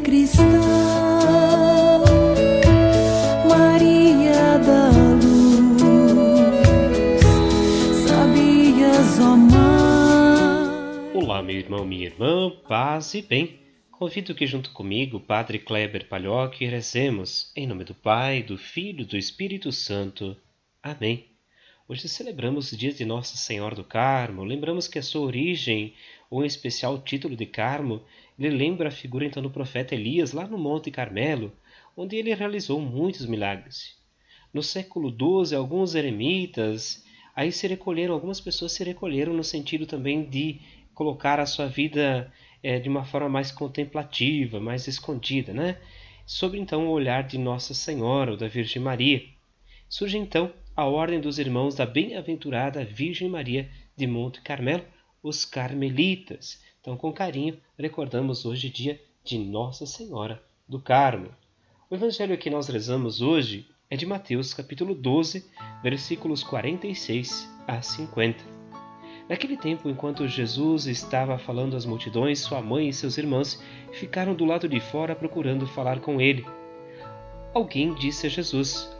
cristã, Maria da luz, sabias, ó. Olá, meu irmão, minha irmã, paz e bem. Convido que junto comigo, Padre Kleber Palhoque, rezemos em nome do Pai, do Filho e do Espírito Santo. Amém. Hoje celebramos o dia de Nossa Senhora do Carmo. Lembramos que a sua origem, ou em especial o título de Carmo, ele lembra a figura então do profeta Elias lá no Monte Carmelo, onde ele realizou muitos milagres. No século XII, alguns eremitas, aí se recolheram, algumas pessoas se recolheram no sentido também de colocar a sua vida é, de uma forma mais contemplativa, mais escondida, né? Sobre então o olhar de Nossa Senhora ou da Virgem Maria. Surge então a Ordem dos Irmãos da Bem-aventurada Virgem Maria de Monte Carmelo, os Carmelitas. Então, com carinho, recordamos hoje dia de Nossa Senhora do Carmo. O evangelho que nós rezamos hoje é de Mateus, capítulo 12, versículos 46 a 50. Naquele tempo, enquanto Jesus estava falando às multidões, sua mãe e seus irmãos ficaram do lado de fora procurando falar com ele. Alguém disse a Jesus: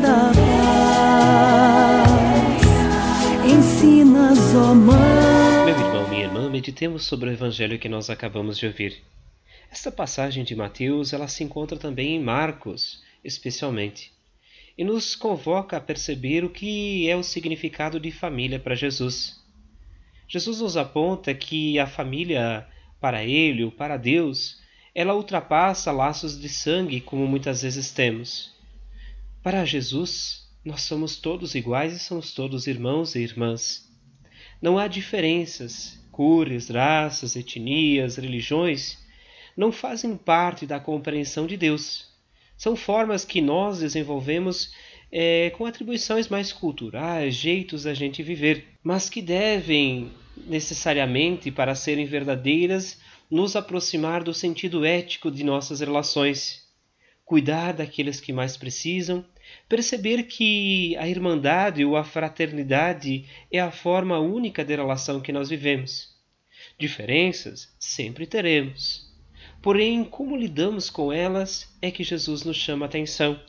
da paz, ensinas, ó mãe. Meu irmão, minha irmã, meditemos sobre o evangelho que nós acabamos de ouvir. Esta passagem de Mateus, ela se encontra também em Marcos, especialmente, e nos convoca a perceber o que é o significado de família para Jesus. Jesus nos aponta que a família para ele ou para Deus, ela ultrapassa laços de sangue como muitas vezes temos. Para Jesus, nós somos todos iguais e somos todos irmãos e irmãs. Não há diferenças, cores, raças, etnias, religiões, não fazem parte da compreensão de Deus. São formas que nós desenvolvemos é, com atribuições mais culturais, jeitos da gente viver, mas que devem necessariamente, para serem verdadeiras, nos aproximar do sentido ético de nossas relações. Cuidar daqueles que mais precisam, perceber que a irmandade ou a fraternidade é a forma única de relação que nós vivemos. Diferenças sempre teremos. Porém, como lidamos com elas é que Jesus nos chama a atenção.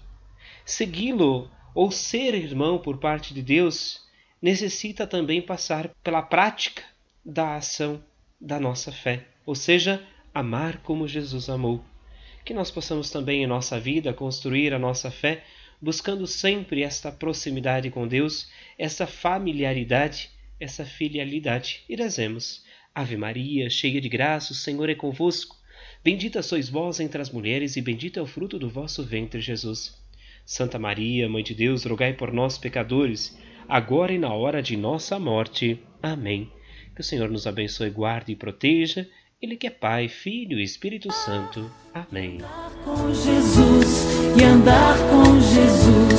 Segui-lo ou ser irmão por parte de Deus necessita também passar pela prática da ação da nossa fé, ou seja, amar como Jesus amou. Que nós possamos também em nossa vida construir a nossa fé buscando sempre esta proximidade com Deus, essa familiaridade, essa filialidade. E rezemos. Ave Maria, cheia de graça, o Senhor é convosco. Bendita sois vós entre as mulheres, e bendito é o fruto do vosso ventre, Jesus. Santa Maria, Mãe de Deus, rogai por nós, pecadores, agora e na hora de nossa morte. Amém. Que o Senhor nos abençoe, guarde e proteja. Ele que é Pai, Filho e Espírito Santo. Amém. Com Jesus e andar com Jesus.